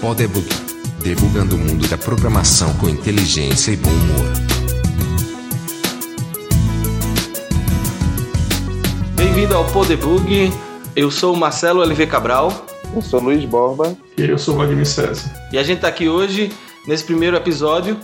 Podebug. Debugando o mundo da programação com inteligência e bom humor. Bem-vindo ao Podebug. Eu sou o Marcelo LV Cabral. Eu sou Luiz Borba. E eu sou Wagner César. E a gente está aqui hoje, nesse primeiro episódio,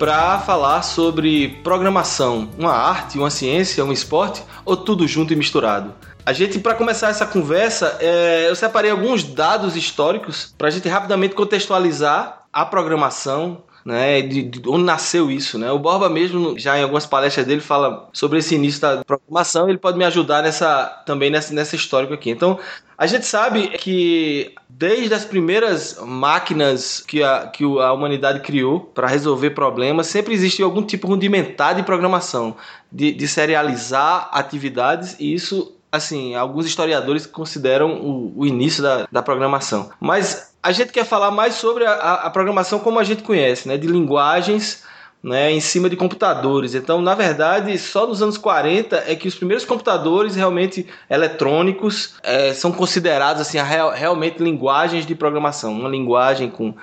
para falar sobre programação, uma arte, uma ciência, um esporte ou tudo junto e misturado. A gente, para começar essa conversa, é, eu separei alguns dados históricos para a gente rapidamente contextualizar a programação, né, de, de, onde nasceu isso, né? O Borba mesmo, já em algumas palestras dele, fala sobre esse início da programação. Ele pode me ajudar nessa também nessa, nessa aqui. Então, a gente sabe que desde as primeiras máquinas que a, que a humanidade criou para resolver problemas, sempre existe algum tipo rudimentar de programação, de, de serializar atividades, e isso assim, alguns historiadores consideram o, o início da, da, programação. Mas a gente quer falar mais sobre a, a, programação como a gente conhece, né? De linguagens né, em cima de computadores. Então, na verdade, só nos anos 40 é que os primeiros computadores realmente eletrônicos é, são considerados assim real, realmente linguagens de programação, uma linguagem com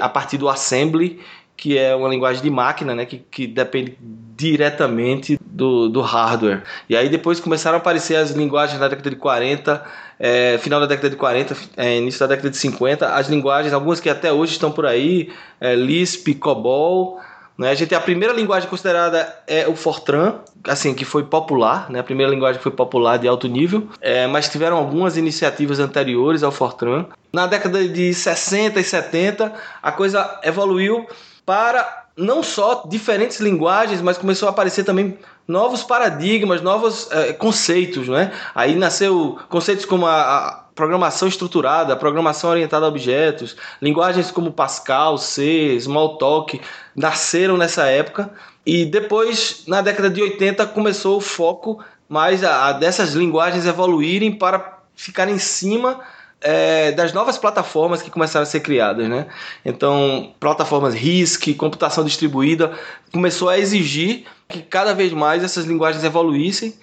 a partir do assembly que é uma linguagem de máquina, né, que, que depende diretamente do, do hardware. E aí depois começaram a aparecer as linguagens na década de 40, é, final da década de 40, é, início da década de 50, as linguagens, algumas que até hoje estão por aí, é, Lisp, COBOL, né? A gente a primeira linguagem considerada é o Fortran, assim que foi popular, né? A primeira linguagem que foi popular de alto nível, é, mas tiveram algumas iniciativas anteriores ao Fortran. Na década de 60 e 70, a coisa evoluiu para não só diferentes linguagens, mas começou a aparecer também novos paradigmas, novos é, conceitos, né? Aí nasceu conceitos como a, a, programação estruturada, a programação orientada a objetos, linguagens como Pascal, C, Smalltalk nasceram nessa época e depois na década de 80 começou o foco mais a, a dessas linguagens evoluírem para ficar em cima é, das novas plataformas que começaram a ser criadas, né? Então, plataformas RISC, computação distribuída, começou a exigir que cada vez mais essas linguagens evoluíssem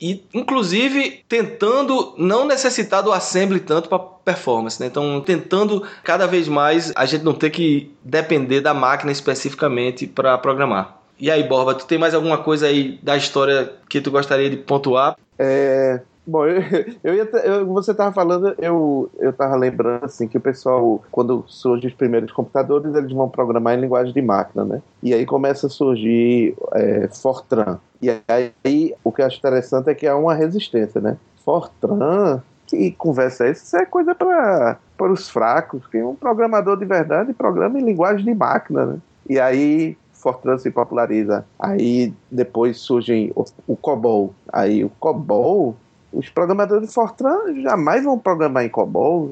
e, inclusive, tentando não necessitar do assembly tanto para performance, né? Então, tentando cada vez mais a gente não ter que depender da máquina especificamente para programar. E aí, Borba, tu tem mais alguma coisa aí da história que tu gostaria de pontuar? É, Bom, eu, eu, ia, eu você estava falando, eu eu estava lembrando assim que o pessoal, quando surgem os primeiros computadores, eles vão programar em linguagem de máquina, né? E aí começa a surgir é, Fortran. E aí o que eu acho interessante é que há uma resistência, né? Fortran, que conversa é essa? Isso é coisa para os fracos, que um programador de verdade programa em linguagem de máquina, né? E aí Fortran se populariza. Aí depois surge o, o COBOL. Aí o COBOL os programadores de Fortran jamais vão programar em COBOL.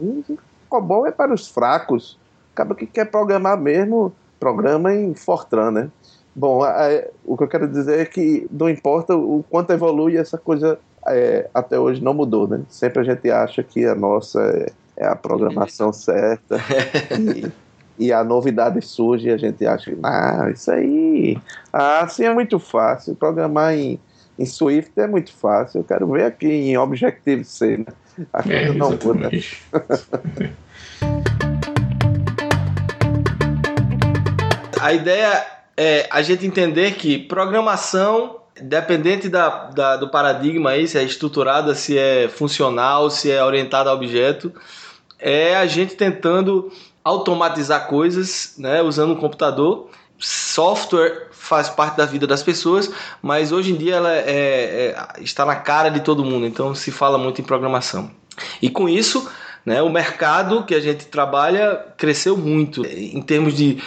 COBOL é para os fracos. Acaba que quer programar mesmo, programa em Fortran, né? Bom, é, o que eu quero dizer é que não importa o quanto evolui, essa coisa é, até hoje não mudou, né? Sempre a gente acha que a nossa é, é a programação certa e, e, a novidade surge e a gente acha, ah, isso aí, ah, assim é muito fácil, programar em em Swift é muito fácil. Eu quero ver aqui em Objective-C. Né? A coisa é, não muda. a ideia é a gente entender que programação, dependente da, da, do paradigma aí, se é estruturada, se é funcional, se é orientada a objeto, é a gente tentando automatizar coisas, né, usando um computador. Software faz parte da vida das pessoas, mas hoje em dia ela é, é, está na cara de todo mundo, então se fala muito em programação. E com isso, né, o mercado que a gente trabalha cresceu muito em termos de,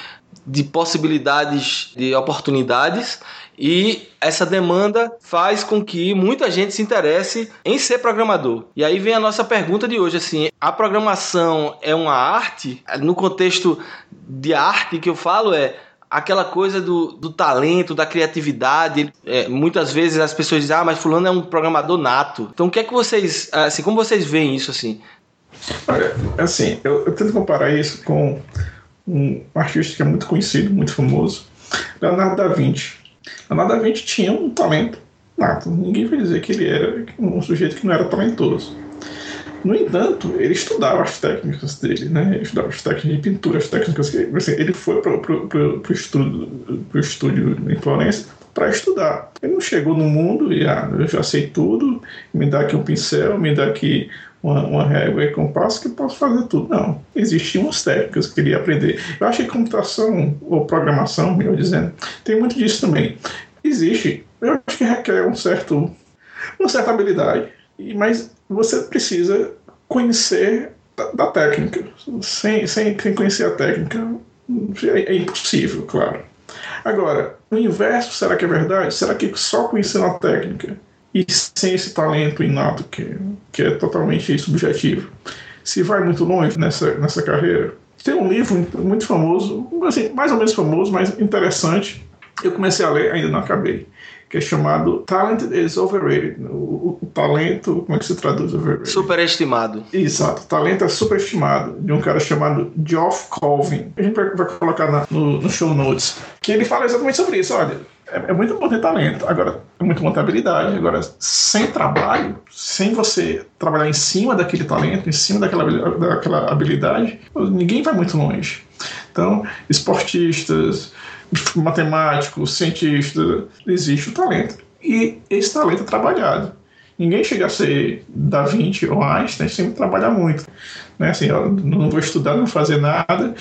de possibilidades, de oportunidades, e essa demanda faz com que muita gente se interesse em ser programador. E aí vem a nossa pergunta de hoje, assim, a programação é uma arte? No contexto de arte que eu falo é aquela coisa do, do talento, da criatividade. É, muitas vezes as pessoas dizem, ah, mas fulano é um programador nato. Então o que é que vocês, assim, como vocês veem isso assim? Olha, assim, eu, eu tento comparar isso com um artista que é muito conhecido, muito famoso, Leonardo da Vinci. Leonardo da Vinci tinha um talento nato. Ninguém vai dizer que ele era um sujeito que não era talentoso. No entanto, ele estudava as técnicas dele, né? Ele estudava as técnicas de pintura, as técnicas que assim, ele foi para o estudo, pro estúdio em Florença para estudar. Ele não chegou no mundo e ah, eu já sei tudo, me dá aqui um pincel, me dá aqui uma, uma régua e compasso que eu posso fazer tudo. Não. Existiam umas técnicas que eu queria aprender. Eu acho que computação, ou programação, melhor dizendo, tem muito disso também. Existe, eu acho que requer um certo, uma certa habilidade, mas você precisa conhecer da, da técnica. Sem, sem, sem conhecer a técnica, é, é impossível, claro. Agora, o inverso, será que é verdade? Será que só conhecendo a técnica e sem esse talento inato que, que é totalmente subjetivo, se vai muito longe nessa, nessa carreira? Tem um livro muito famoso, assim, mais ou menos famoso, mas interessante. Eu comecei a ler, ainda não acabei que é chamado Talent is Overrated. O, o, talento, como é que se traduz overrated? Superestimado. Exato, talento é superestimado, de um cara chamado Geoff Colvin. A gente vai, vai colocar na, no, no, show notes. Que ele fala exatamente sobre isso. Olha, é, é muito bom ter talento, agora é muito bom ter habilidade. Agora, sem trabalho, sem você trabalhar em cima daquele talento, em cima daquela, daquela habilidade, ninguém vai muito longe. Então, esportistas, matemático, cientista, existe o talento. E esse talento é trabalhado. Ninguém chega a ser Da Vinci ou Einstein sem trabalhar muito. Né? Assim, não vou estudar, não vou fazer nada,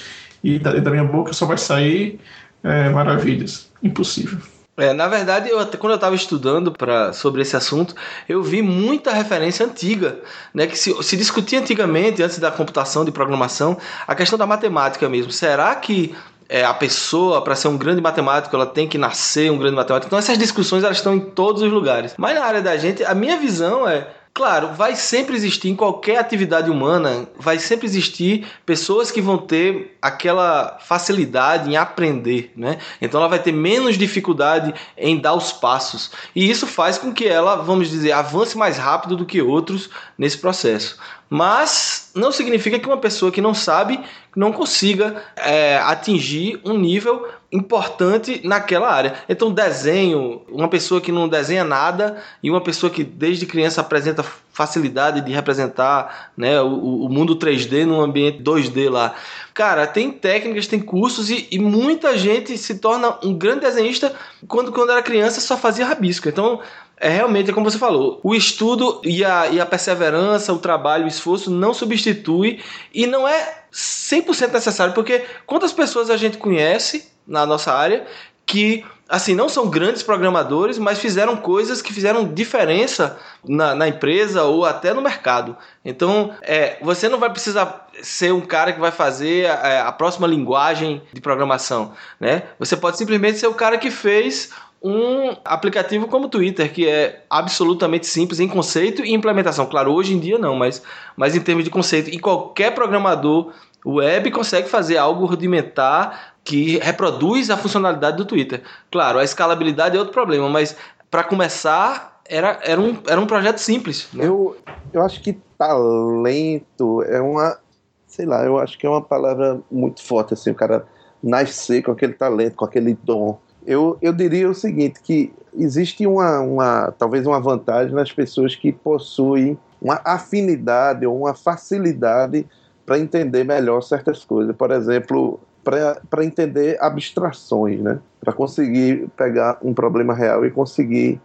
e da, da minha boca só vai sair é, maravilhas. Impossível. É, na verdade, eu, quando eu estava estudando pra, sobre esse assunto, eu vi muita referência antiga, né, que se, se discutia antigamente, antes da computação, de programação, a questão da matemática mesmo. Será que é, a pessoa, para ser um grande matemático, ela tem que nascer um grande matemático. Então essas discussões elas estão em todos os lugares. Mas na área da gente, a minha visão é Claro, vai sempre existir em qualquer atividade humana, vai sempre existir pessoas que vão ter aquela facilidade em aprender, né? Então ela vai ter menos dificuldade em dar os passos. E isso faz com que ela, vamos dizer, avance mais rápido do que outros nesse processo. Mas não significa que uma pessoa que não sabe não consiga é, atingir um nível importante naquela área. Então, desenho, uma pessoa que não desenha nada e uma pessoa que desde criança apresenta facilidade de representar né, o, o mundo 3D num ambiente 2D lá. Cara, tem técnicas, tem cursos e, e, muita gente se torna um grande desenhista quando, quando era criança só fazia rabisco. Então, é realmente, é como você falou, o estudo e a, e a perseverança, o trabalho, o esforço não substitui e não é 100% necessário, porque quantas pessoas a gente conhece na nossa área que assim não são grandes programadores, mas fizeram coisas que fizeram diferença na, na empresa ou até no mercado. Então, é, você não vai precisar ser um cara que vai fazer a, a próxima linguagem de programação, né? Você pode simplesmente ser o cara que fez um aplicativo como o Twitter, que é absolutamente simples em conceito e implementação. Claro, hoje em dia não, mas, mas em termos de conceito, e qualquer programador web consegue fazer algo rudimentar que reproduz a funcionalidade do Twitter. Claro, a escalabilidade é outro problema, mas para começar era, era, um, era um projeto simples. Né? Eu, eu acho que talento é uma, sei lá, eu acho que é uma palavra muito forte, assim, o cara nascer com aquele talento, com aquele dom eu, eu diria o seguinte, que existe uma, uma talvez uma vantagem nas pessoas que possuem uma afinidade ou uma facilidade para entender melhor certas coisas. Por exemplo, para entender abstrações, né? para conseguir pegar um problema real e conseguir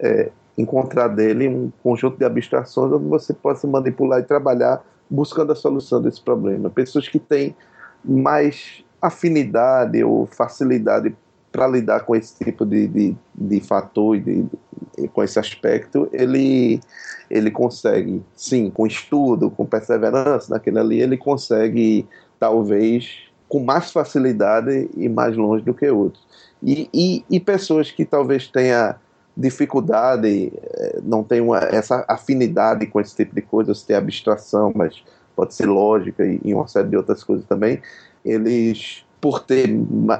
é, encontrar dele um conjunto de abstrações onde você possa manipular e trabalhar buscando a solução desse problema. Pessoas que têm mais afinidade ou facilidade para lidar com esse tipo de, de, de fator e de, de, com esse aspecto, ele, ele consegue, sim, com estudo, com perseverança naquele ali, ele consegue, talvez, com mais facilidade e mais longe do que outros. E, e, e pessoas que talvez tenham dificuldade, eh, não tenham essa afinidade com esse tipo de coisa, se tem abstração, mas pode ser lógica e, e uma série de outras coisas também, eles por ter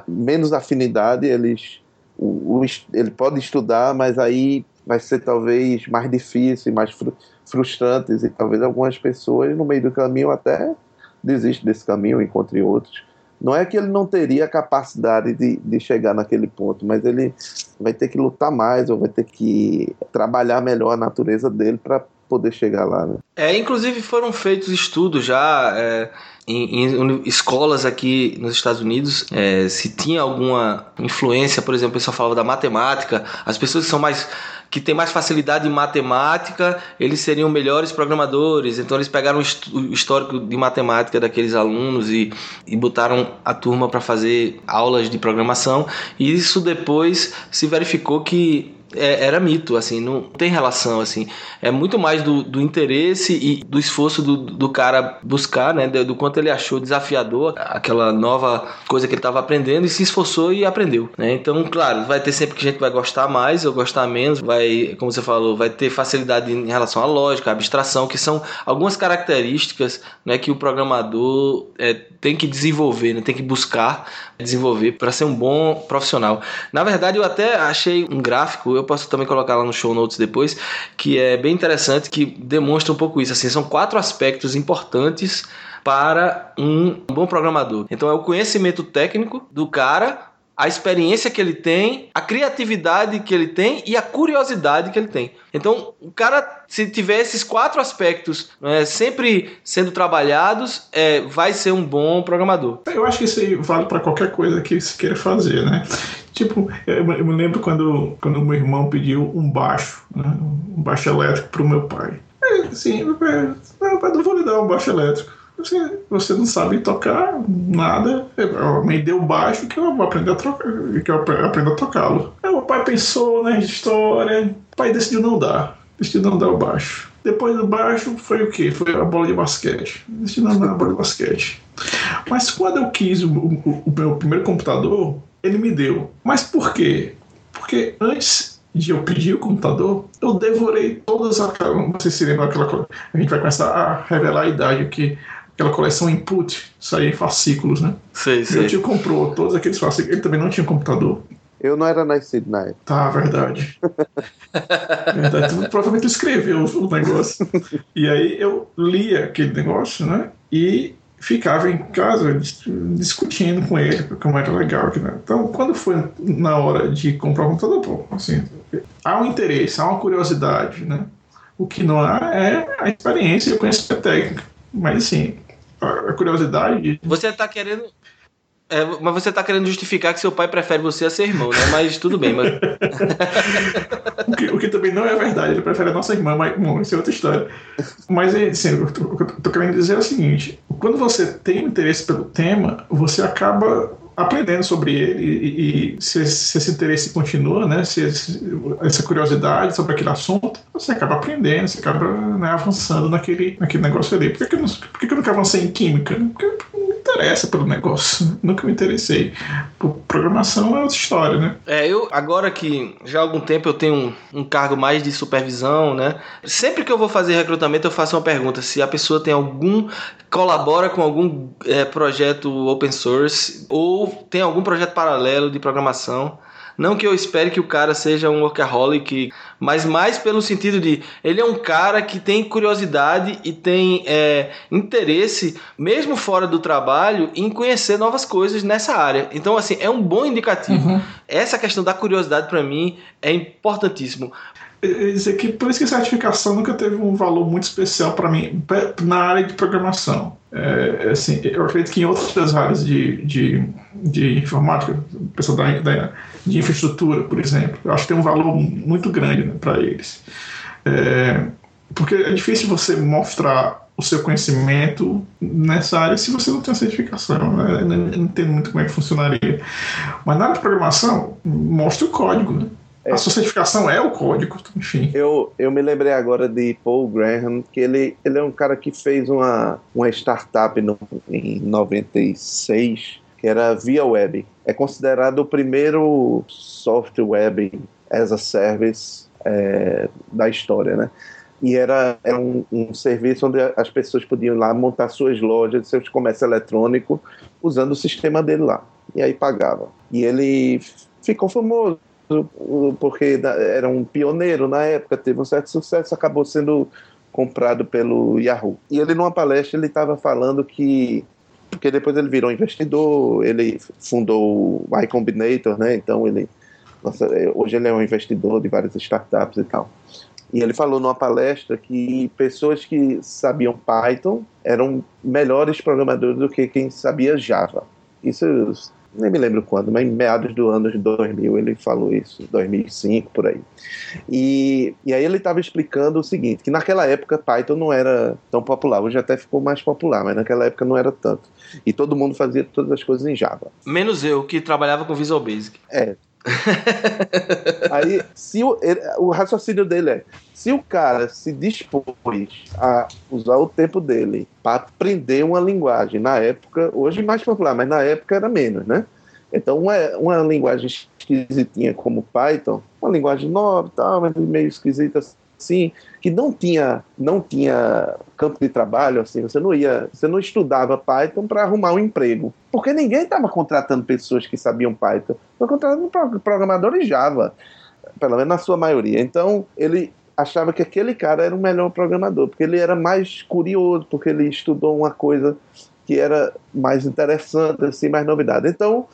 menos afinidade, eles, o, o, ele pode estudar, mas aí vai ser talvez mais difícil, mais fru, frustrante, e talvez algumas pessoas no meio do caminho até desistem desse caminho, encontrem outros. Não é que ele não teria a capacidade de, de chegar naquele ponto, mas ele vai ter que lutar mais ou vai ter que trabalhar melhor a natureza dele para poder chegar lá. Né? É, inclusive foram feitos estudos já é, em, em, escolas aqui nos Estados Unidos, é, se tinha alguma influência, por exemplo, o pessoal falava da matemática, as pessoas que são mais que têm mais facilidade em matemática, eles seriam melhores programadores. Então eles pegaram o histórico de matemática daqueles alunos e, e botaram a turma para fazer aulas de programação. E isso depois se verificou que é, era mito, assim, não tem relação, assim. É muito mais do, do interesse e do esforço do, do cara buscar, né? Do, do, quanto ele achou desafiador aquela nova coisa que ele estava aprendendo e se esforçou e aprendeu, né? Então, claro, vai ter sempre que a gente vai gostar mais ou gostar menos, vai, como você falou, vai ter facilidade em relação à lógica, à abstração, que são algumas características né, que o programador é, tem que desenvolver, né, tem que buscar desenvolver para ser um bom profissional. Na verdade, eu até achei um gráfico, eu posso também colocar lá no show notes depois, que é bem interessante, que demonstra um pouco isso. Assim, são quatro aspectos importantes para um bom programador. Então é o conhecimento técnico do cara, a experiência que ele tem, a criatividade que ele tem e a curiosidade que ele tem. Então, o cara, se tiver esses quatro aspectos né, sempre sendo trabalhados, é, vai ser um bom programador. Eu acho que isso aí vale para qualquer coisa que se queira fazer, né? Tipo, eu me lembro quando, quando meu irmão pediu um baixo, né, um baixo elétrico para o meu pai. É, assim, pai, não vou lhe dar um baixo elétrico você, você não sabe tocar nada. Me deu baixo que eu vou aprender a trocar, que eu aprendo a tocá-lo. Aí o pai pensou na história, o pai decidiu não dar, decidiu não dar o baixo. Depois do baixo foi o que? Foi a bola de basquete. Decidiu não dar a bola de basquete. Mas quando eu quis o, o, o meu primeiro computador, ele me deu. Mas por quê? Porque antes de eu pedir o computador, eu devorei todas aquelas. Não sei se lembra aquela coisa. A gente vai começar a revelar a idade que aquela coleção input saía em fascículos, né? Sei, sei. Meu tio comprou todos aqueles fascículos. Ele também não tinha computador. Eu não era nascido na época. Tá, verdade. verdade. Tu, provavelmente escreveu o negócio. E aí eu lia aquele negócio, né? E ficava em casa discutindo com ele como era legal. Né? Então, quando foi na hora de comprar um computador, pô, assim, há um interesse, há uma curiosidade, né? O que não há é a experiência e o conhecimento técnico. Mas, assim, a curiosidade. Você está querendo. É, mas você está querendo justificar que seu pai prefere você a ser irmão, né? Mas tudo bem, mas... o, que, o, que, também não é verdade, ele prefere a nossa irmã, mas bom, isso é outra história. Mas assim, o que eu tô querendo dizer é o seguinte: quando você tem interesse pelo tema, você acaba aprendendo sobre ele e, e se, se, esse interesse continua, né, se, essa curiosidade sobre aquele assunto, você acaba aprendendo, você acaba né, avançando naquele, naquele negócio ali. Por que, que, eu, não, por que, que eu nunca avancei em química? Porque interessa pelo negócio, nunca me interessei. Por programação é outra história, né? É, eu agora que já há algum tempo eu tenho um, um cargo mais de supervisão, né? Sempre que eu vou fazer recrutamento eu faço uma pergunta se a pessoa tem algum colabora com algum é, projeto open source ou tem algum projeto paralelo de programação. Não que eu espere que o cara seja um workaholic, mas mais pelo sentido de ele é um cara que tem curiosidade e tem é, interesse, mesmo fora do trabalho, em conhecer novas coisas nessa área. Então, assim, é um bom indicativo. Uhum. Essa questão da curiosidade, para mim, é importantíssimo dizer que por isso que a certificação nunca teve um valor muito especial para mim na área de programação. É, assim, eu acredito que em outras áreas de, de, de informática, pessoal da, da, de infraestrutura, por exemplo, eu acho que tem um valor muito grande né, para eles. É, porque é difícil você mostrar o seu conhecimento nessa área se você não tem a certificação. Né? Eu não entendo muito como é que funcionaria. Mas na área de programação, mostra o código. Né? É. A sua certificação é o código, enfim. Eu, eu me lembrei agora de Paul Graham, que ele, ele é um cara que fez uma, uma startup no, em 96, que era Via Web. É considerado o primeiro software web as a service é, da história, né? E era, era um, um, serviço onde as pessoas podiam ir lá montar suas lojas, seus comércio eletrônico, usando o sistema dele lá. E aí pagava. E ele ficou famoso porque era um pioneiro na época, teve um certo sucesso, acabou sendo comprado pelo Yahoo. E ele numa palestra ele estava falando que porque depois ele virou investidor, ele fundou o Y Combinator, né? Então ele nossa, é, hoje ele é um investidor de várias startups e tal. E ele falou numa palestra que pessoas que sabiam Python eram melhores programadores do que quem sabia Java. Isso nem me lembro quando, mas em meados do ano de 2000 ele falou isso, 2005 por aí. E, e aí ele estava explicando o seguinte, que naquela época Python não era tão popular, hoje até ficou mais popular, mas naquela época não era tanto. E todo mundo fazia todas as coisas em Java. Menos eu, que trabalhava com Visual Basic. É, Aí, se o, ele, o raciocínio dele é: se o cara se dispôs a usar o tempo dele para aprender uma linguagem, na época, hoje mais popular, mas na época era menos, né? Então, uma, uma linguagem esquisitinha como Python, uma linguagem nova, tal, mas meio esquisita assim, que não tinha, não tinha campo de trabalho, assim, você não ia, você não estudava Python para arrumar um emprego, porque ninguém estava contratando pessoas que sabiam Python, estava contratando programadores Java, pelo menos na sua maioria. Então ele achava que aquele cara era o melhor programador, porque ele era mais curioso, porque ele estudou uma coisa que era mais interessante, assim, mais novidade. Então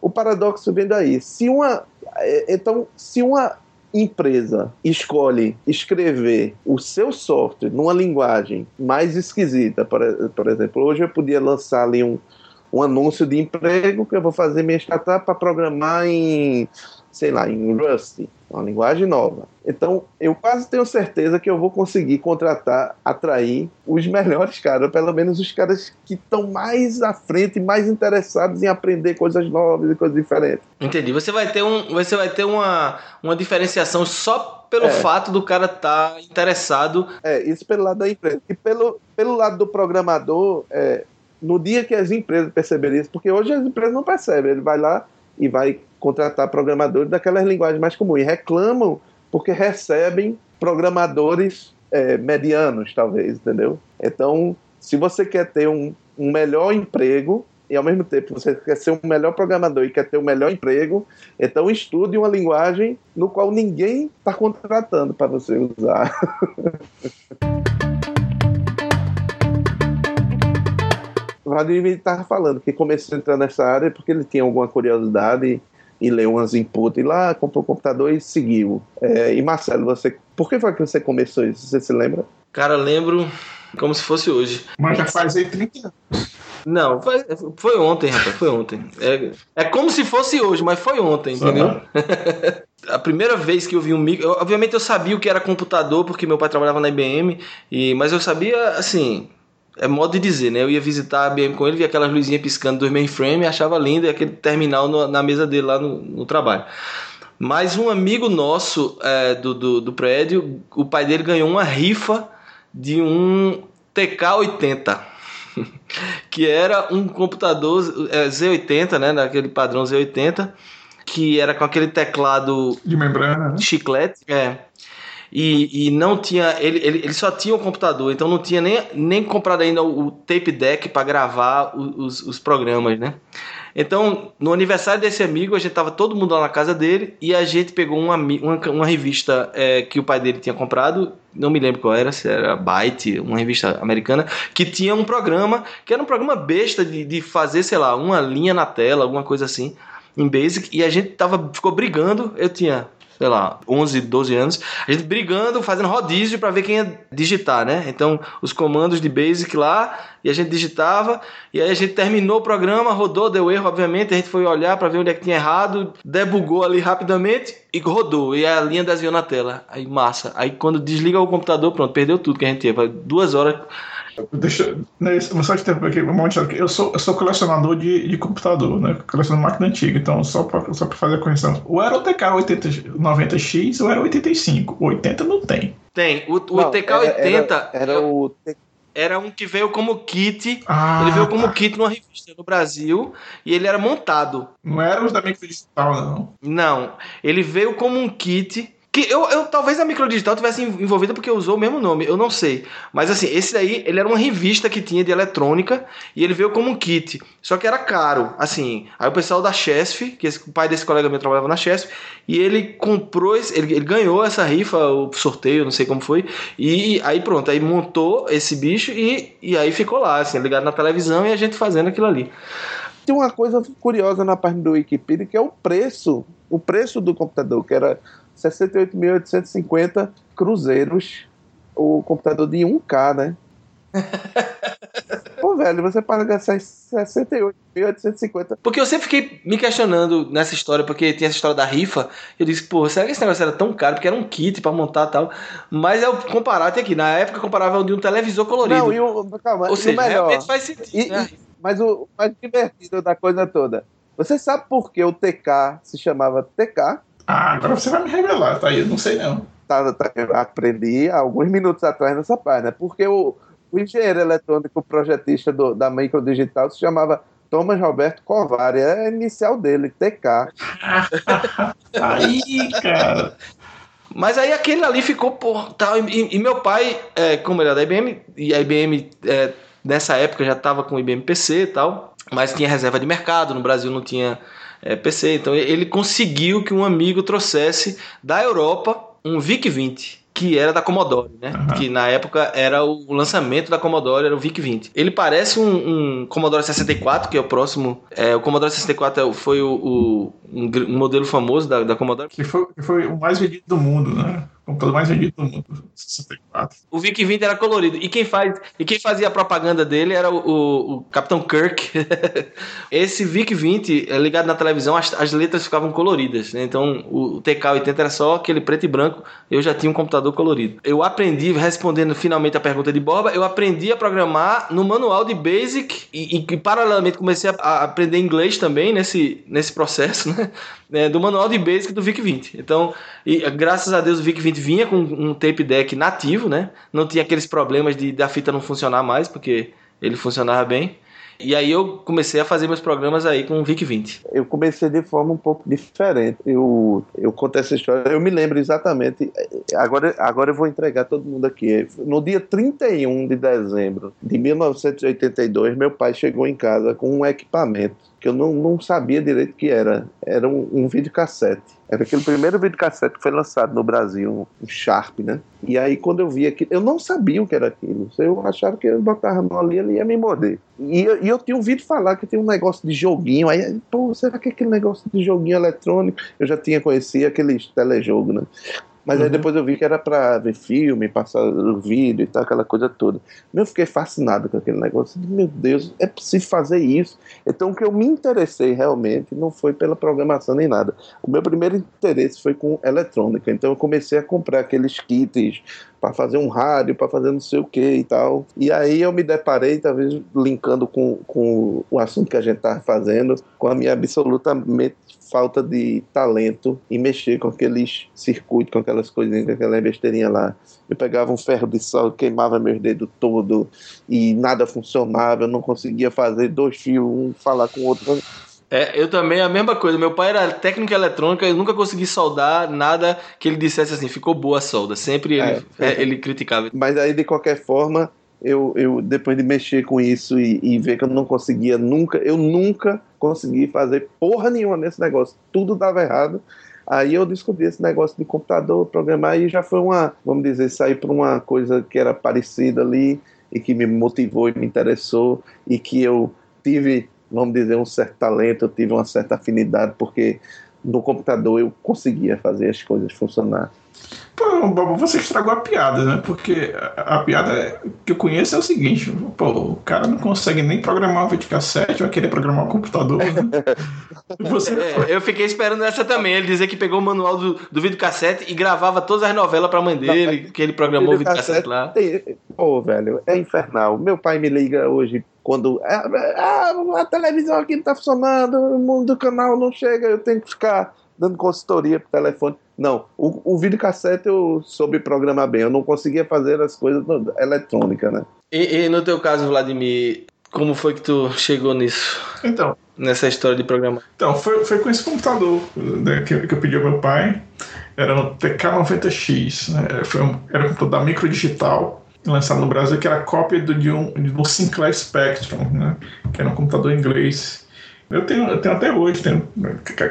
o paradoxo vem daí. Se uma, é, então, se uma empresa escolhe escrever o seu software numa linguagem mais esquisita, por, por exemplo, hoje eu podia lançar ali um, um anúncio de emprego que eu vou fazer minha startup para programar em, sei lá, em Rust uma linguagem nova. Então, eu quase tenho certeza que eu vou conseguir contratar, atrair os melhores caras, pelo menos os caras que estão mais à frente, mais interessados em aprender coisas novas e coisas diferentes. Entendi. Você vai ter, um, você vai ter uma, uma diferenciação só pelo é. fato do cara estar tá interessado. É, isso pelo lado da empresa. E pelo, pelo lado do programador, é, no dia que as empresas perceberem isso, porque hoje as empresas não percebem, ele vai lá e vai contratar programadores daquelas linguagens mais comuns. E reclamam porque recebem programadores é, medianos, talvez, entendeu? Então, se você quer ter um, um melhor emprego e ao mesmo tempo você quer ser um melhor programador e quer ter um melhor emprego, então estude uma linguagem no qual ninguém está contratando para você usar. Vladimir estava falando que começou a entrar nessa área porque ele tinha alguma curiosidade e leu umas input lá, comprou o computador e seguiu. É, e Marcelo, você, por que foi que você começou isso? Você se lembra? Cara, lembro como se fosse hoje. Mas já faz aí 30 anos. Não, foi, foi ontem, rapaz, foi ontem. É, é como se fosse hoje, mas foi ontem, entendeu? a primeira vez que eu vi um micro. Obviamente eu sabia o que era computador, porque meu pai trabalhava na IBM, e, mas eu sabia, assim, é modo de dizer, né? Eu ia visitar a IBM com ele, via aquelas luzinhas piscando do mainframe, achava lindo, e aquele terminal no, na mesa dele lá no, no trabalho. Mas um amigo nosso é, do, do, do, prédio, o pai dele ganhou uma rifa de um TK-80, que era um computador é, Z80, né? Daquele padrão Z80, que era com aquele teclado de membrana, né? chiclete, é e, e não tinha. Ele, ele, ele só tinha um computador, então não tinha nem, nem comprado ainda o, o tape deck para gravar os, os programas, né? Então, no aniversário desse amigo, a gente tava todo mundo lá na casa dele e a gente pegou uma, uma, uma revista é, que o pai dele tinha comprado, não me lembro qual era, se era Byte, uma revista americana, que tinha um programa, que era um programa besta de, de fazer, sei lá, uma linha na tela, alguma coisa assim, em Basic, e a gente tava, ficou brigando, eu tinha sei lá, 11, 12 anos, a gente brigando, fazendo rodízio para ver quem ia digitar, né? Então, os comandos de Basic lá, e a gente digitava, e aí a gente terminou o programa, rodou, deu erro, obviamente, a gente foi olhar para ver onde é que tinha errado, debugou ali rapidamente e rodou, e a linha desenhou na tela. Aí, massa. Aí, quando desliga o computador, pronto, perdeu tudo que a gente tinha. Duas horas Deixa, né, só te aqui, eu sou, eu sou colecionador de, de computador, né? Coleciono máquina antiga, então só para só fazer a correção. O era o TK 80, 90X ou era 85? O 80 não tem. Tem. O, o não, TK80 era, era, o. Era um que veio como kit. Ah, ele veio como tá. kit numa revista no Brasil e ele era montado. Não era os da Mix Digital, não. Não. Ele veio como um kit Que eu, eu talvez a Microdigital tivesse envolvida porque usou o mesmo nome, eu não sei. Mas assim, esse daí, ele era uma revista que tinha de eletrônica e ele veio como um kit. Só que era caro, assim. Aí o pessoal da Chesf, que esse, o pai desse colega meu trabalhava na Chesf, e ele comprou, esse, ele, ele ganhou essa rifa, o sorteio, não sei como foi. E aí pronto, aí montou esse bicho e, e aí ficou lá, assim, ligado na televisão e a gente fazendo aquilo ali. Tem uma coisa curiosa na página do Wikipedia que é o preço, o preço do computador, que era 68.850 cruzeiros o computador de 1K, né? Pô, velho, você paga 68.850. Porque eu sempre fiquei me questionando nessa história, porque tinha essa história da rifa. Eu disse, pô, será que esse negócio era tão caro? Porque era um kit pra montar e tal. Mas eu comparar, tem aqui, na época eu comparava de um televisor colorido. Não, e o, calma, Ou seja, melhor, realmente faz sentido. e, né? e, mas o mais divertido da coisa toda. Você sabe por que o TK se chamava TK? Ah, agora você vai me revelar, tá aí, eu não sei não. Tá, tá, eu aprendi há alguns minutos atrás nessa página, porque o, o engenheiro eletrônico projetista do, da Microdigital se chamava Thomas Roberto Covari, é a inicial dele, TK. Aí, cara. Mas aí aquele ali ficou por tal. E, e meu pai, é, como ele era da IBM, e a IBM é, nessa época já estava com o IBM PC e tal, mas tinha reserva de mercado, no Brasil não tinha é, PC. Então ele conseguiu que um amigo trouxesse da Europa um VIC-20 que era da Commodore, né? Uhum. Que na época era o lançamento da Commodore, era o VIC-20. Ele parece um, um, Commodore 64, que é o próximo. É, o Commodore 64 foi o, o um, um, modelo famoso da, da Commodore. Que foi, que foi o mais vendido do mundo, né? Computador mais vendido do mundo, 64. O VIC-20 era colorido. E quem, faz, e quem fazia a propaganda dele era o, o, o Capitão Kirk. Esse VIC-20, ligado na televisão, as, as letras ficavam coloridas. Né? Então o, o TK-80 era só aquele preto e branco. Eu já tinha um computador colorido. Eu aprendi, respondendo finalmente a pergunta de Borba, eu aprendi a programar no manual de Basic e, e, e paralelamente comecei a, a, aprender inglês também nesse, nesse processo, né? É, do manual de Basic do VIC-20. Então, e, graças a Deus o VIC-20 vinha com um tape deck nativo, né? Não tinha aqueles problemas de da fita não funcionar mais, porque ele funcionava bem. E aí eu comecei a fazer meus programas aí com o VIC-20. Eu comecei de forma um pouco diferente. Eu, eu conto essa história, eu me lembro exatamente. Agora, agora eu vou entregar todo mundo aqui. No dia 31 de dezembro de 1982, meu pai chegou em casa com um equipamento que eu não, não sabia direito o que era. Era um, um videocassete. Era aquele primeiro videocassete que foi lançado no Brasil, um Sharp, né? E aí, quando eu vi aquilo, eu não sabia o que era aquilo. Eu achava que eu botava a mão ali ele ia me morder. E eu, e eu tinha ouvido falar que tem um negócio de joguinho. Aí, pô, será que é aquele negócio de joguinho eletrônico? Eu já tinha conhecido aqueles telejogo, né? Mas uhum. aí depois eu vi que era pra ver filme, passar vídeo e tal, aquela coisa toda. Eu fiquei fascinado com aquele negócio. Meu Deus, é possível fazer isso. Então o que eu me interessei realmente não foi pela programação nem nada. O meu primeiro interesse foi com eletrônica. Então eu comecei a comprar aqueles kits para fazer um rádio, para fazer não sei o que e tal. E aí eu me deparei, talvez linkando com, com o assunto que a gente estava fazendo, com a minha absolutamente falta de talento em mexer com aqueles circuitos, com aquelas coisinhas, com aquela besteirinha lá. Eu pegava um ferro de sol, queimava meus dedos todo e nada funcionava, eu não conseguia fazer dois fios, um falar com o outro. É, eu também, a mesma coisa. Meu pai era técnico eletrônica, eu nunca consegui soldar nada que ele dissesse assim, ficou boa a solda. Sempre ele, é, é, ele criticava. Mas aí, de qualquer forma, eu, eu depois de mexer com isso e, e, ver que eu não conseguia nunca, eu nunca consegui fazer porra nenhuma nesse negócio, tudo dava errado. Aí eu descobri esse negócio de computador, programar, e já foi uma, vamos dizer, sair para uma coisa que era parecida ali e que me motivou e me interessou e que eu tive, vamos dizer, um certo talento, eu tive uma certa afinidade, porque no computador eu conseguia fazer as coisas funcionar. Pô, Bobo, você estragou a piada, né? Porque a, a, piada que eu conheço é o seguinte: pô, o cara não consegue nem programar um videocassete, vai querer programar um computador. Né? você... É, eu fiquei esperando essa também. Ele dizer que pegou o manual do, do videocassete e gravava todas as novelas pra mãe dele, que ele programou o videocassete lá. Pô, velho, é infernal. Meu pai me liga hoje quando ah, a televisão aqui não tá funcionando, o mundo do canal não chega, eu tenho que ficar dando consultoria por telefone. Não, o, o videocassete eu soube programar bem, eu não conseguia fazer as coisas eletrônicas, né? E, e, no teu caso, Vladimir, como foi que tu chegou nisso? Então, nessa história de programar? Então, foi, foi com esse computador né, que, que eu pedi ao meu pai. Era um TK90X, né? Foi um, era um computador da Microdigital, lançado no Brasil, que era cópia do, de, um, de um Sinclair Spectrum, né? Que era um computador inglês. Eu tenho, eu tenho até hoje, tenho,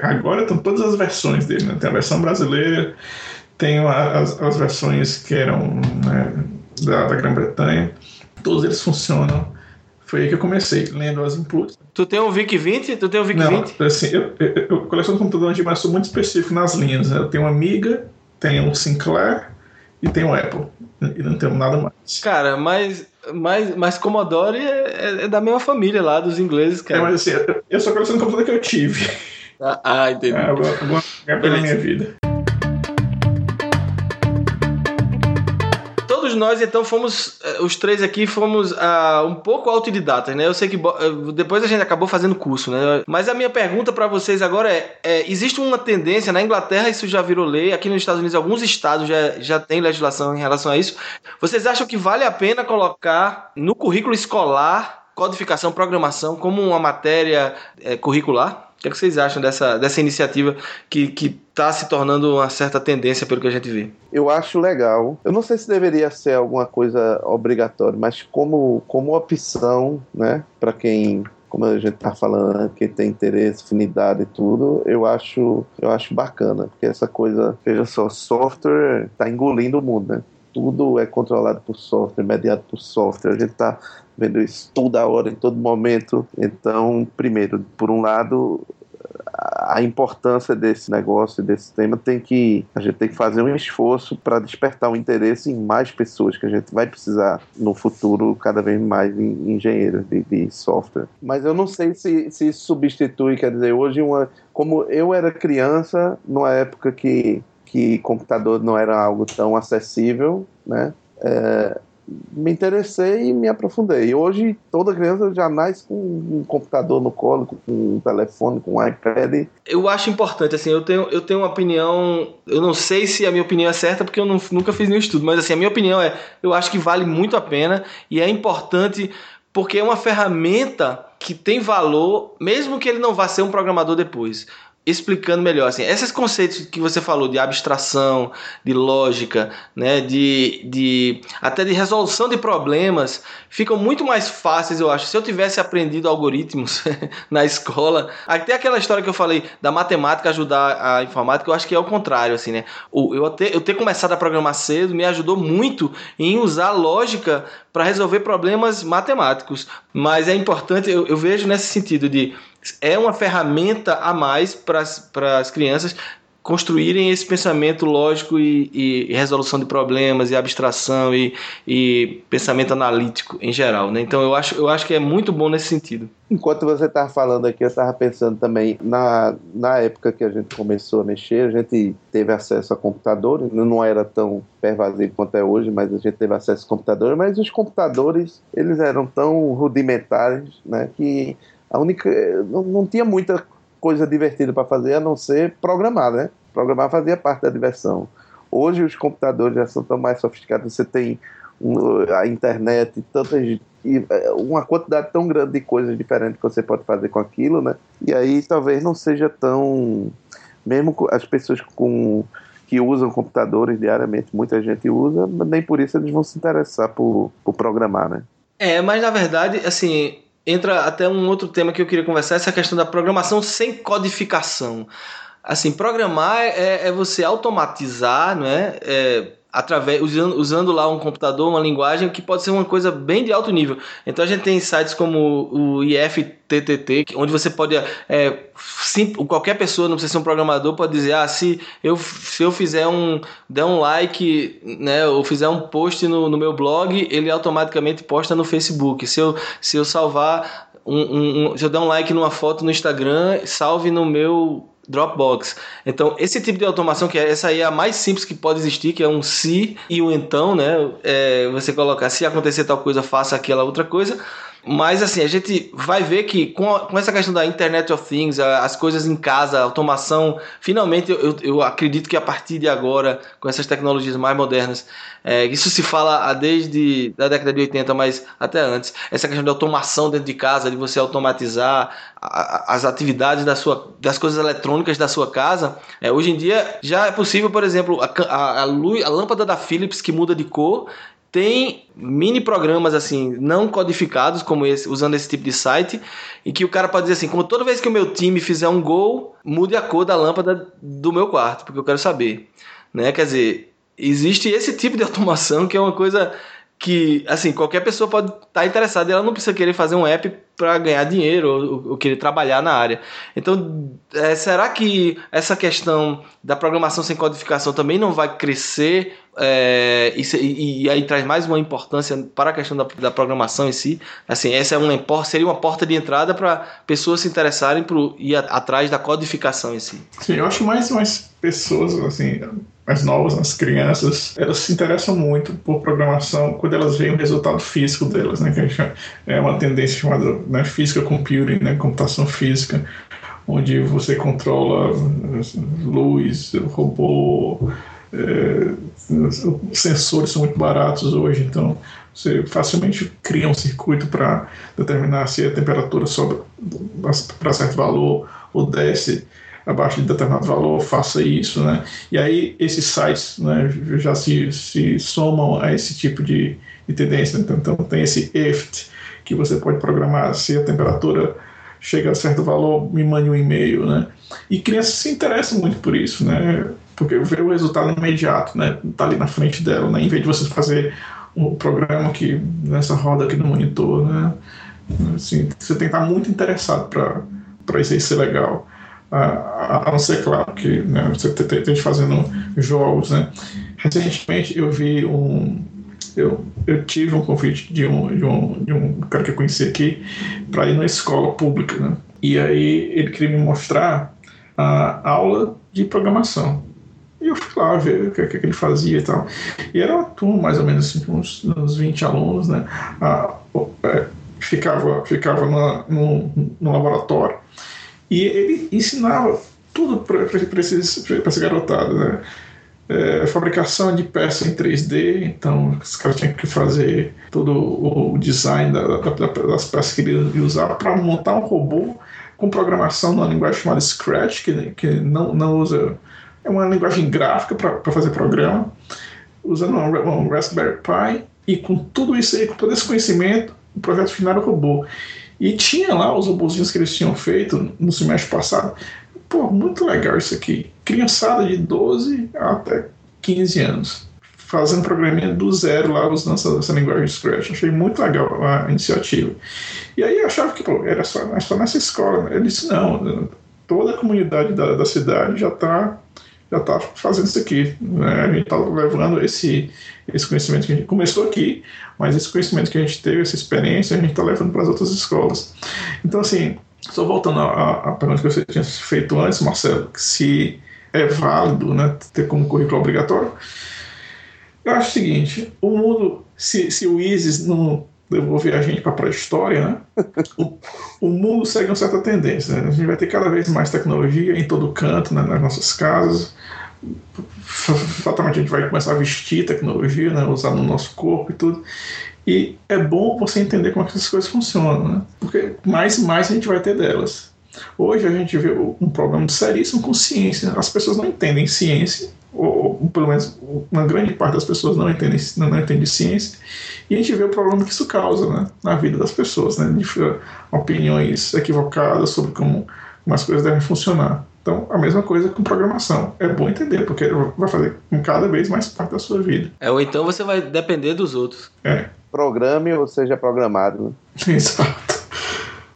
agora estão todas as versões dele, né? Tem a versão brasileira, tenho as, as versões que eram né, da, da Grã-Bretanha, todos eles funcionam. Foi aí que eu comecei, lendo as inputs. Tu tem um VIC-20? Tu tem um VIC-20? Não, assim, eu, eu, eu coleciono computador antigo, mas sou muito específico nas linhas. Né? Eu tenho um Amiga, tenho um Sinclair e tenho um Apple. E não tenho nada mais. Cara, mas mas, mas Commodore é, é, da mesma família lá, dos ingleses, cara. É, mas assim, eu só coleciono computador que eu tive. Ah, ah entendi. É, alguma pela minha vida. Todos nós, então, fomos, eh, os três aqui, fomos uh, um pouco autodidatas, né? Eu sei que eh, depois a gente acabou fazendo curso, né? Mas a minha pergunta para vocês agora é, é, existe uma tendência, na Inglaterra isso já virou lei, aqui nos Estados Unidos alguns estados já, já têm legislação em relação a isso. Vocês acham que vale a pena colocar no currículo escolar codificação, programação como uma matéria é, curricular? O que, é que vocês acham dessa, dessa iniciativa que está se tornando uma certa tendência pelo que a gente vê? Eu acho legal. Eu não sei se deveria ser alguma coisa obrigatória, mas como, como opção, né, para quem como a gente está falando, quem tem interesse, afinidade e tudo, eu acho, eu acho bacana, porque essa coisa, veja só, software está engolindo o mundo, né? Tudo é controlado por software, mediado por software. A gente está vendo isso toda hora, em todo momento. Então, primeiro, por um lado, a importância desse negócio, desse tema, tem que a gente tem que fazer um esforço para despertar o interesse em mais pessoas que a gente vai precisar no futuro cada vez mais em engenheiros de, de software. Mas eu não sei se, se substitui, quer dizer, hoje uma como eu era criança, numa época que que computador não era algo tão acessível, né? É, me interessei e me aprofundei. Hoje, toda criança já nasce com um computador no colo, com um telefone, com um iPad. Eu acho importante, assim, eu tenho, eu tenho uma opinião, eu não sei se a minha opinião é certa, porque eu não, nunca fiz nenhum estudo, mas assim, a minha opinião é, eu acho que vale muito a pena e é importante porque é uma ferramenta que tem valor, mesmo que ele não vá ser um programador depois explicando melhor assim esses conceitos que você falou de abstração de lógica né de, de até de resolução de problemas ficam muito mais fáceis eu acho. Se eu tivesse aprendido algoritmos na escola até aquela história que eu falei da matemática ajudar a informática eu acho que é o contrário assim né. Eu ter, eu ter começado a programar cedo me ajudou muito em usar lógica para resolver problemas matemáticos. Mas é importante eu, eu vejo nesse sentido de é uma ferramenta a mais para as crianças construírem esse pensamento lógico e, e, resolução de problemas e abstração e, e, pensamento analítico em geral, né? Então eu acho, eu acho que é muito bom nesse sentido. Enquanto você estava falando aqui, eu estava pensando também na, na época que a gente começou a mexer, a gente teve acesso a computadores, não era tão pervasivo quanto é hoje, mas a gente teve acesso a computadores, mas os computadores eles eram tão rudimentares, né, que a única não, não tinha muita coisa divertida para fazer a não ser programar, né? Programar fazia parte da diversão. Hoje os computadores já são tão mais sofisticados, você tem a internet, tantas é, uma quantidade tão grande de coisas diferentes que você pode fazer com aquilo, né? E aí talvez não seja tão mesmo as pessoas com que usam computadores diariamente, muita gente usa, mas nem por isso eles vão se interessar por, por programar, né? É, mas na verdade, assim, entra até um outro tema que eu queria conversar, essa questão da programação sem codificação. Assim, programar é, é você automatizar, não é? é através usando, usando lá um computador, uma linguagem que pode ser uma coisa bem de alto nível. Então a gente tem sites como o IFTTT, onde você pode é, sim, qualquer pessoa, não precisa ser um programador, pode dizer, ah, se eu, se eu fizer um der um like, né, ou fizer um post no, no meu blog, ele automaticamente posta no Facebook. Se eu se eu salvar um, um, um, se eu der um like numa foto no Instagram, salve no meu Dropbox. Então, esse tipo de automação, que é, essa aí é a mais simples que pode existir, que é um se e um então, né? É, você colocar se acontecer tal coisa, faça aquela outra coisa. Mas assim, a gente vai ver que com, a, com essa questão da Internet of Things, a, as coisas em casa, a automação, finalmente eu, eu acredito que a partir de agora, com essas tecnologias mais modernas, é, isso se fala desde a década de 80, mas até antes, essa questão de automação dentro de casa, de você automatizar as atividades da sua, das coisas eletrônicas da sua casa, é, hoje em dia já é possível, por exemplo, a, a, a, luz, a lâmpada da Philips que muda de cor tem mini programas assim não codificados como esse usando esse tipo de site e que o cara pode dizer assim como toda vez que o meu time fizer um gol mude a cor da lâmpada do meu quarto porque eu quero saber né quer dizer existe esse tipo de automação que é uma coisa que, assim, qualquer pessoa pode estar tá interessada ela não precisa querer fazer um app para ganhar dinheiro ou, ou, querer trabalhar na área. Então, é, será que essa questão da programação sem codificação também não vai crescer é, e, e, aí traz mais uma importância para a questão da, da programação em si? Assim, essa é uma, seria uma porta de entrada para pessoas se interessarem por ir atrás da codificação em si. Sim, eu acho mais mais pessoas, assim, mais novas, as crianças, elas se interessam muito por programação quando elas veem o resultado físico delas, né? Que é uma tendência chamada né, física computing, né? Computação física, onde você controla luz, robô, é, os sensores são muito baratos hoje, então você facilmente cria um circuito para determinar se a temperatura sobe para certo valor ou desce abaixo de determinado valor, faça isso, né? E aí esses sites né, já se, se somam a esse tipo de, de tendência. Então, então tem esse IFT, que você pode programar se a temperatura chega a certo valor, me mande um e-mail, né? E crianças se interessam muito por isso, né? Porque vê o resultado imediato, né? Tá ali na frente dela, né? Em vez de você fazer um programa que nessa roda aqui no monitor, né? Assim, você tem que estar muito interessado para isso aí ser legal a, a não ser, claro, que né, você gente fazendo jogos, né? Recentemente eu vi um... Eu, eu tive um convite de um, de um, de um cara que eu conheci aqui para ir numa escola pública, né? E aí ele queria me mostrar a aula de programação. E eu fui lá ver o que, que, ele fazia e tal. E era uma turma, mais ou menos assim, uns, uns 20 alunos, né? Ah, é, ficava ficava na, no, no laboratório e ele ensinava tudo para essa garotada, né? É, fabricação de peça em 3D, então os caras tinham que fazer todo o design da, da, das peças que ele ia usar para montar um robô com programação numa linguagem chamada Scratch, que, que não, não usa. É uma linguagem gráfica para fazer programa, usando um, um Raspberry Pi, e com tudo isso aí, com todo esse conhecimento, o projeto final era robô. E tinha lá os robozinhos que eles tinham feito no semestre passado. Pô, muito legal isso aqui. Criançada de 12 até 15 anos. Fazendo programinha do zero lá, usando essa, essa linguagem Scratch. Achei muito legal a iniciativa. E aí eu achava que pô, era só, só nessa escola. Ele disse: não, toda a comunidade da, da cidade já está já está fazendo isso aqui. Né? A gente está levando esse, esse conhecimento que a gente começou aqui, mas esse conhecimento que a gente teve, essa experiência, a gente está levando para as outras escolas. Então, assim, só voltando à, à pergunta que você tinha feito antes, Marcelo, se é válido né, ter como currículo obrigatório, eu acho o seguinte: o mundo, se, se o ISIS não devolver a gente para a pré-história, né? o, o, mundo segue uma certa tendência. Né? A gente vai ter cada vez mais tecnologia em todo canto, né? nas nossas casas. Fatalmente a gente vai começar a vestir tecnologia, né? usar no nosso corpo e tudo. E é bom você entender como é essas coisas funcionam, né? porque mais e mais a gente vai ter delas. Hoje a gente vê um problema seríssimo com ciência. As pessoas não entendem ciência ou, ou, pelo menos uma grande parte das pessoas não entende, não, não entende ciência, e a gente vê o problema que isso causa né, na vida das pessoas, né, de opiniões equivocadas sobre como, como as coisas devem funcionar. Então, a mesma coisa com programação. É bom entender, porque vai fazer com cada vez mais parte da sua vida. É, ou então você vai depender dos outros. É. Programe ou seja programado. Né? Exato.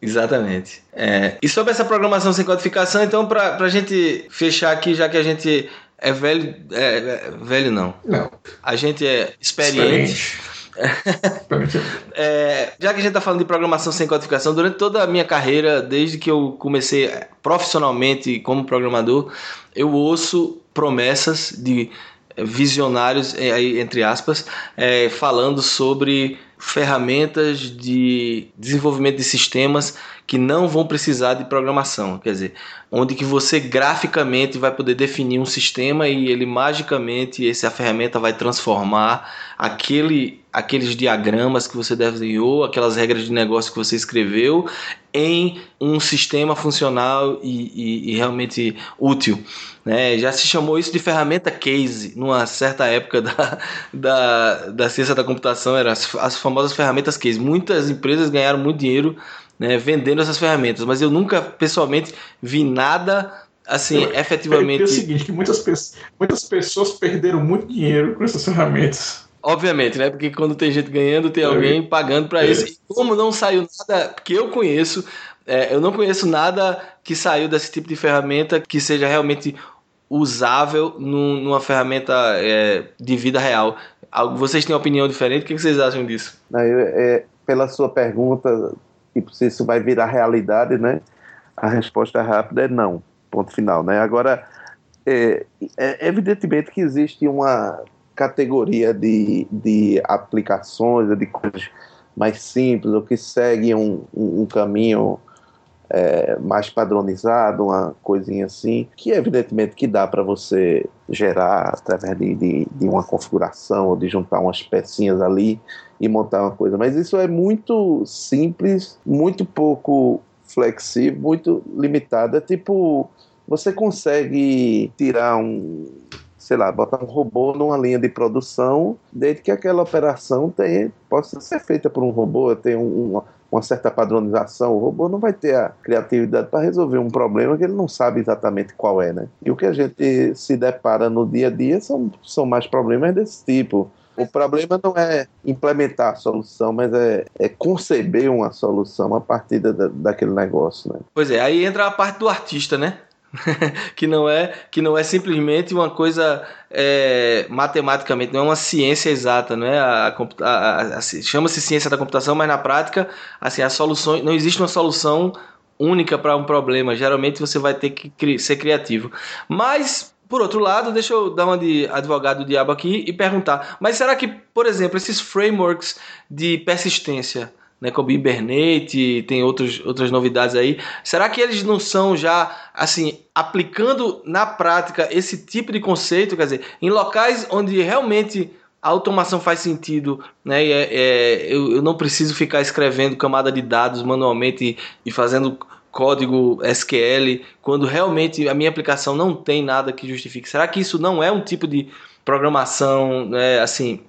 Exatamente. É, e sobre essa programação sem codificação, então, para a gente fechar aqui, já que a gente é velho. É, é, velho não. Não. A gente é experiente. é, já que a gente está falando de programação sem codificação, durante toda a minha carreira, desde que eu comecei profissionalmente como programador, eu ouço promessas de visionários, entre aspas, é, falando sobre ferramentas de desenvolvimento de sistemas que não vão precisar de programação, quer dizer, onde que você graficamente vai poder definir um sistema e ele magicamente essa ferramenta vai transformar aquele aqueles diagramas que você desenhou, aquelas regras de negócio que você escreveu em um sistema funcional e, e, e realmente útil. Né? Já se chamou isso de ferramenta case numa certa época da, da, da ciência da computação, eram as, as famosas ferramentas case. Muitas empresas ganharam muito dinheiro né, vendendo essas ferramentas, mas eu nunca pessoalmente vi nada assim, eu, efetivamente. É, o seguinte, que muitas, pessoas, muitas pessoas perderam muito dinheiro com essas ferramentas. Obviamente, né? Porque quando tem gente ganhando, tem é. alguém pagando para é. isso. E como não saiu nada que eu conheço, é, eu não conheço nada que saiu desse tipo de ferramenta que seja realmente usável num, numa ferramenta é, de vida real. Vocês têm uma opinião diferente? O que vocês acham disso? Não, eu, é, pela sua pergunta, tipo, se isso vai virar realidade, né? A resposta rápida é não. Ponto final, né? Agora, é, é evidentemente que existe uma categoria de, de aplicações, de coisas mais simples, ou que seguem um, um caminho é, mais padronizado, uma coisinha assim, que evidentemente que dá para você gerar através de, de, de, uma configuração ou de juntar umas pecinhas ali e montar uma coisa. Mas isso é muito simples, muito pouco flexível, muito limitado. É tipo, você consegue tirar um sei lá, botar um robô numa linha de produção, desde que aquela operação tenha, possa ser feita por um robô, tenha um, uma, certa padronização. O robô não vai ter a criatividade para resolver um problema que ele não sabe exatamente qual é, né? E o que a gente se depara no dia a dia são, são mais problemas desse tipo. O problema não é implementar a solução, mas é, é conceber uma solução a partir da, daquele negócio, né? Pois é, aí entra a parte do artista, né? que não é que não é simplesmente uma coisa é, matematicamente não é uma ciência exata não é? A, a, a, a chama-se ciência da computação mas na prática assim as soluções não existe uma solução única para um problema. Geralmente você vai ter que cri ser criativo. Mas por outro lado, deixa eu dar uma de advogado do diabo aqui e perguntar: mas será que, por exemplo, esses frameworks de persistência né, como Hibernate, tem outros, outras novidades aí. Será que eles não são já, assim, aplicando na prática esse tipo de conceito, quer dizer, em locais onde realmente a automação faz sentido, né? É, é, eu, eu, não preciso ficar escrevendo camada de dados manualmente e, e fazendo código SQL quando realmente a minha aplicação não tem nada que justifique. Será que isso não é um tipo de programação, né, assim,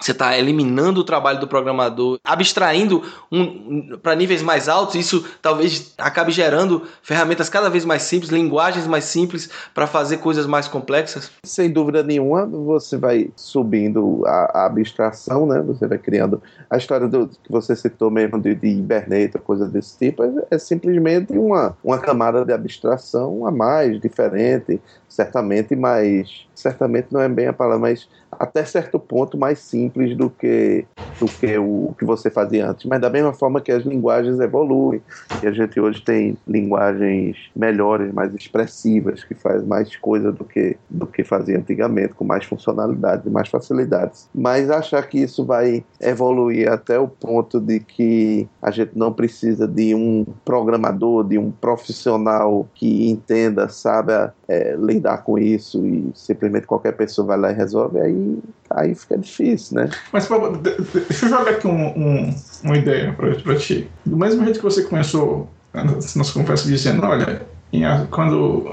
você está eliminando o trabalho do programador, abstraindo um, para níveis mais altos. Isso talvez acabe gerando ferramentas cada vez mais simples, linguagens mais simples para fazer coisas mais complexas. Sem dúvida nenhuma, você vai subindo a, a abstração, né? Você vai criando a história do que você citou mesmo de, de Hibernate, coisa desse tipo. É, é simplesmente uma, uma camada de abstração a mais, diferente, certamente, mas certamente não é bem a palavra, mas até certo ponto mais simples do que do que o que você fazia antes. Mas da mesma forma que as linguagens evoluem, e a gente hoje tem linguagens melhores, mais expressivas, que faz mais coisa do que do que fazia antigamente, com mais funcionalidades e mais facilidades. Mas achar que isso vai evoluir até o ponto de que a gente não precisa de um programador, de um profissional que entenda, saiba é, lidar com isso e simplesmente qualquer pessoa vai lá e resolve, aí, aí fica difícil, né? Mas deixa eu jogar aqui um, um, uma ideia para ti. Do mesmo jeito que você começou nossa conversa dizendo, olha, em, quando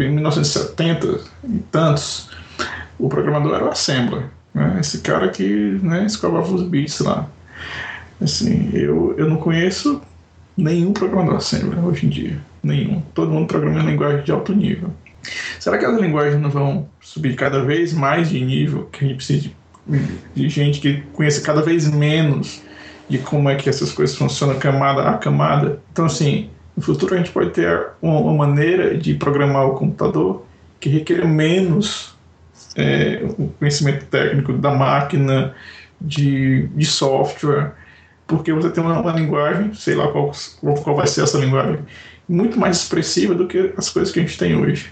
em 1970 e tantos, o programador era o Assembler, né? esse cara que né, escovava os bits lá. Assim, eu, eu não conheço nenhum programador Assembler hoje em dia. Nenhum. Todo mundo programa em linguagem de alto nível. Será que as linguagens não vão subir cada vez mais de nível? Que a gente precisa de, de gente que conheça cada vez menos de como é que essas coisas funcionam camada a camada. Então, assim, no futuro a gente pode ter uma, uma maneira de programar o computador que requer menos é, o conhecimento técnico da máquina, de, de software, porque você tem uma, uma linguagem, sei lá qual, qual vai ser essa linguagem, muito mais expressiva do que as coisas que a gente tem hoje.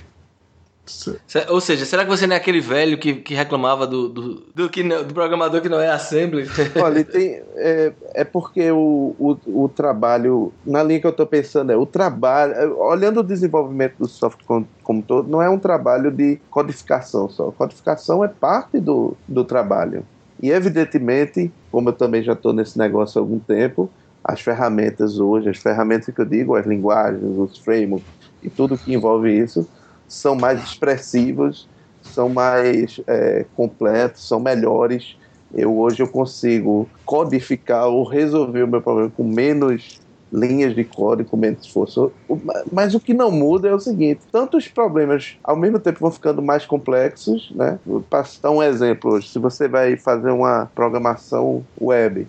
Ou seja, será que você não é aquele velho que, que reclamava do, do, do, que não, do programador que não é assembly? Olha, tem, é, é porque o, o, o trabalho, na linha que eu estou pensando, é o trabalho, olhando o desenvolvimento do software como, como todo, não é um trabalho de codificação só. Codificação é parte do, do trabalho. E evidentemente, como eu também já estou nesse negócio há algum tempo, as ferramentas hoje, as ferramentas que eu digo, as linguagens, os frameworks e tudo que envolve isso, são mais expressivos, são mais é, completos, são melhores. Eu hoje eu consigo codificar ou resolver o meu problema com menos linhas de código, com menos esforço. Mas o que não muda é o seguinte: tanto os problemas ao mesmo tempo vão ficando mais complexos, né? Para citar um exemplo hoje, se você vai fazer uma programação web,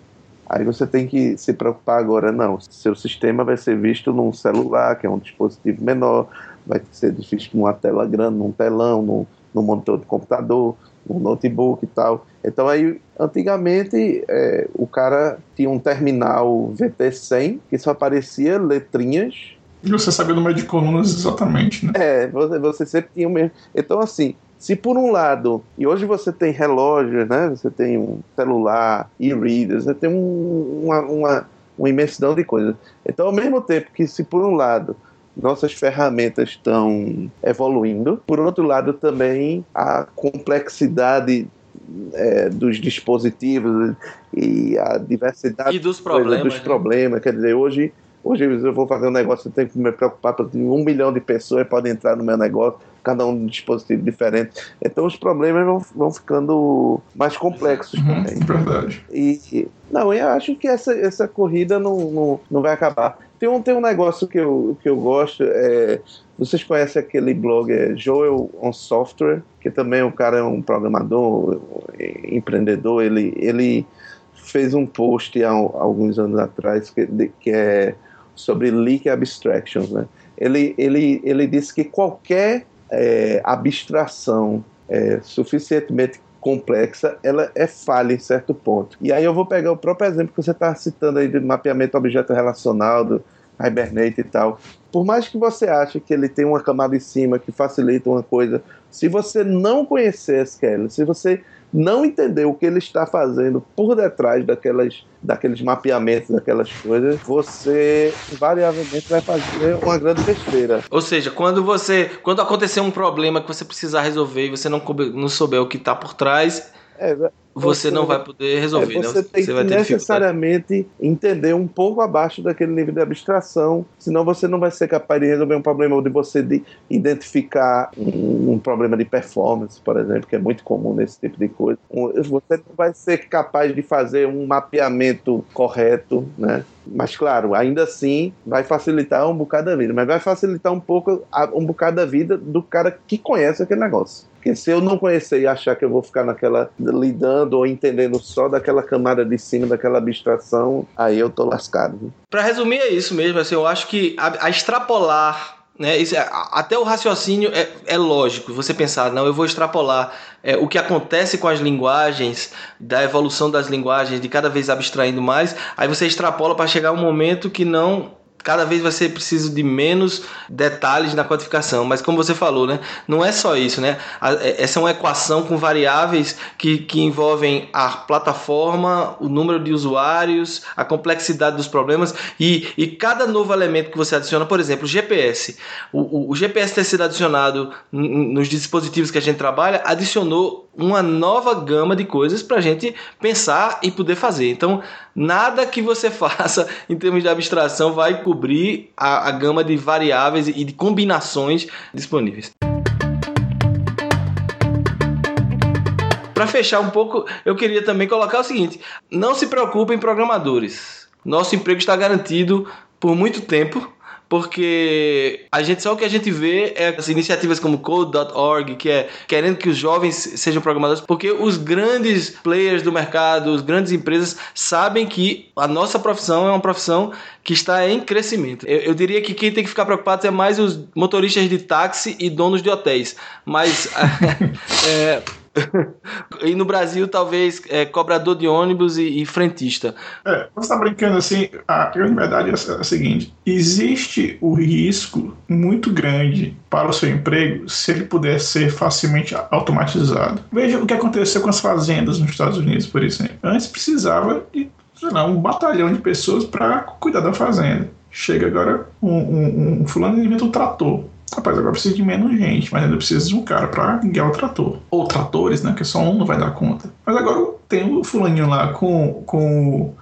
Aí você tem que se preocupar agora, não. Seu sistema vai ser visto num celular, que é um dispositivo menor, vai ser difícil numa tela grande, num telão, num, num monitor de computador, num notebook e tal. Então aí, antigamente, é, o cara tinha um terminal VT100 que só aparecia letrinhas. E você sabia o número de colunas exatamente, né? É, você, você sempre tinha o mesmo. Então, assim, se por um lado, e hoje você tem relógios, né? Você tem um celular, e-readers, você tem um, uma, uma, uma imensidão de coisas. Então, ao mesmo tempo que se por um lado nossas ferramentas estão evoluindo. Por outro lado, também a complexidade é, dos dispositivos e a diversidade e dos problemas. Dos né? problemas. Quer dizer, hoje, hoje eu vou fazer um negócio, eu tenho que me preocupar, porque um milhão de pessoas podem entrar no meu negócio, cada um um dispositivo diferente. Então os problemas vão, vão ficando mais complexos uhum, também. Verdade. E, não, eu acho que essa, essa corrida não, não, não vai acabar. Tem um, tem um negócio que eu, que eu gosto. É, vocês conhecem aquele blog é Joel on Software, que também o cara é um programador, empreendedor. Ele, ele fez um post há, há alguns anos atrás que, que é sobre leak abstractions. Né? Ele, ele, ele disse que qualquer é, abstração é, suficientemente complexa, ela é falha em certo ponto. E aí eu vou pegar o próprio exemplo que você está citando aí de mapeamento objeto relacional, do Hibernate e tal. Por mais que você ache que ele tem uma camada em cima que facilita uma coisa, se você não conhecer SQL, se você não entender o que ele está fazendo por detrás daquelas, daqueles mapeamentos, daquelas coisas, você invariavelmente vai fazer uma grande besteira. Ou seja, quando você, quando acontecer um problema que você precisar resolver e você não, não souber o que está por trás, é, você, não vai poder resolver. É, você né? tem você que necessariamente entender um pouco abaixo daquele nível de abstração, senão você não vai ser capaz de resolver um problema ou de você de identificar um, um, problema de performance, por exemplo, que é muito comum nesse tipo de coisa. Você não vai ser capaz de fazer um mapeamento correto, né? Mas claro, ainda assim vai facilitar um bocado da vida, mas vai facilitar um pouco um bocado da vida do cara que conhece aquele negócio. Porque se eu não conhecer e achar que eu vou ficar naquela lidando ou entendendo só daquela camada de cima, daquela abstração, aí eu tô lascado. Para resumir é isso mesmo, assim, eu acho que a, a extrapolar né, isso, é, até o raciocínio é, é, lógico, você pensar, não, eu vou extrapolar é, o que acontece com as linguagens, da evolução das linguagens, de cada vez abstraindo mais, aí você extrapola para chegar um momento que não cada vez vai ser preciso de menos detalhes na codificação. Mas como você falou, né, não é só isso, né? É, essa é uma equação com variáveis que, que envolvem a plataforma, o número de usuários, a complexidade dos problemas e, e cada novo elemento que você adiciona, por exemplo, o GPS. O, o, o GPS ter sido adicionado nos dispositivos que a gente trabalha adicionou uma nova gama de coisas para a gente pensar e poder fazer. Então, nada que você faça em termos de abstração vai a, a gama de variáveis e de combinações disponíveis. Para fechar um pouco, eu queria também colocar o seguinte: não se preocupem, programadores. Nosso emprego está garantido por muito tempo porque a gente só o que a gente vê é as iniciativas como code.org, que é querendo que os jovens sejam programadores, porque os grandes players do mercado, as grandes empresas sabem que a nossa profissão é uma profissão que está em crescimento. Eu, eu diria que quem tem que ficar preocupado é mais os motoristas de táxi e donos de hotéis, mas é, e no Brasil, talvez, é, cobrador de ônibus e, e frentista. É, você está brincando assim, a grande verdade é a seguinte: existe o risco muito grande para o seu emprego se ele puder ser facilmente automatizado. Veja o que aconteceu com as fazendas nos Estados Unidos, por exemplo. Antes precisava de sei lá, um batalhão de pessoas para cuidar da fazenda. Chega agora um, um, um fulano inventa um trator. Rapaz, agora precisa de menos gente, mas ainda precisa de um cara para guiar o trator. Ou tratores, né? Que só um não vai dar conta. Mas agora tem o fulaninho lá com, com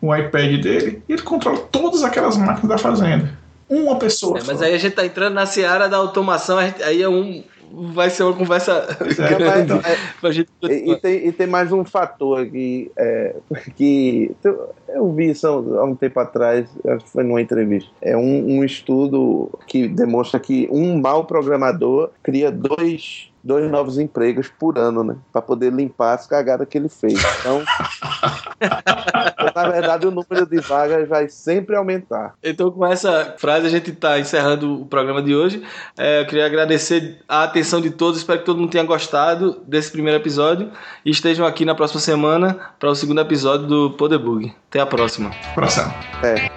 o iPad dele e ele controla todas aquelas máquinas da fazenda. Uma pessoa. É, mas aí a gente tá entrando na seara da automação, aí é um, vai ser uma conversa é, grande é, pra gente e, e, tem, e tem mais um fator aqui é, que eu vi isso há um tempo atrás, acho que foi numa entrevista. É um, um estudo que demonstra que um mau programador cria dois dois novos empregos por ano, né? Para poder limpar as cagadas que ele fez. Então, na verdade, o número de vagas vai sempre aumentar. Então, com essa frase, a gente está encerrando o programa de hoje. É, eu queria agradecer a atenção de todos. Espero que todo mundo tenha gostado desse primeiro episódio e estejam aqui na próxima semana para o segundo episódio do Podebug. Até a próxima. Próxima. É.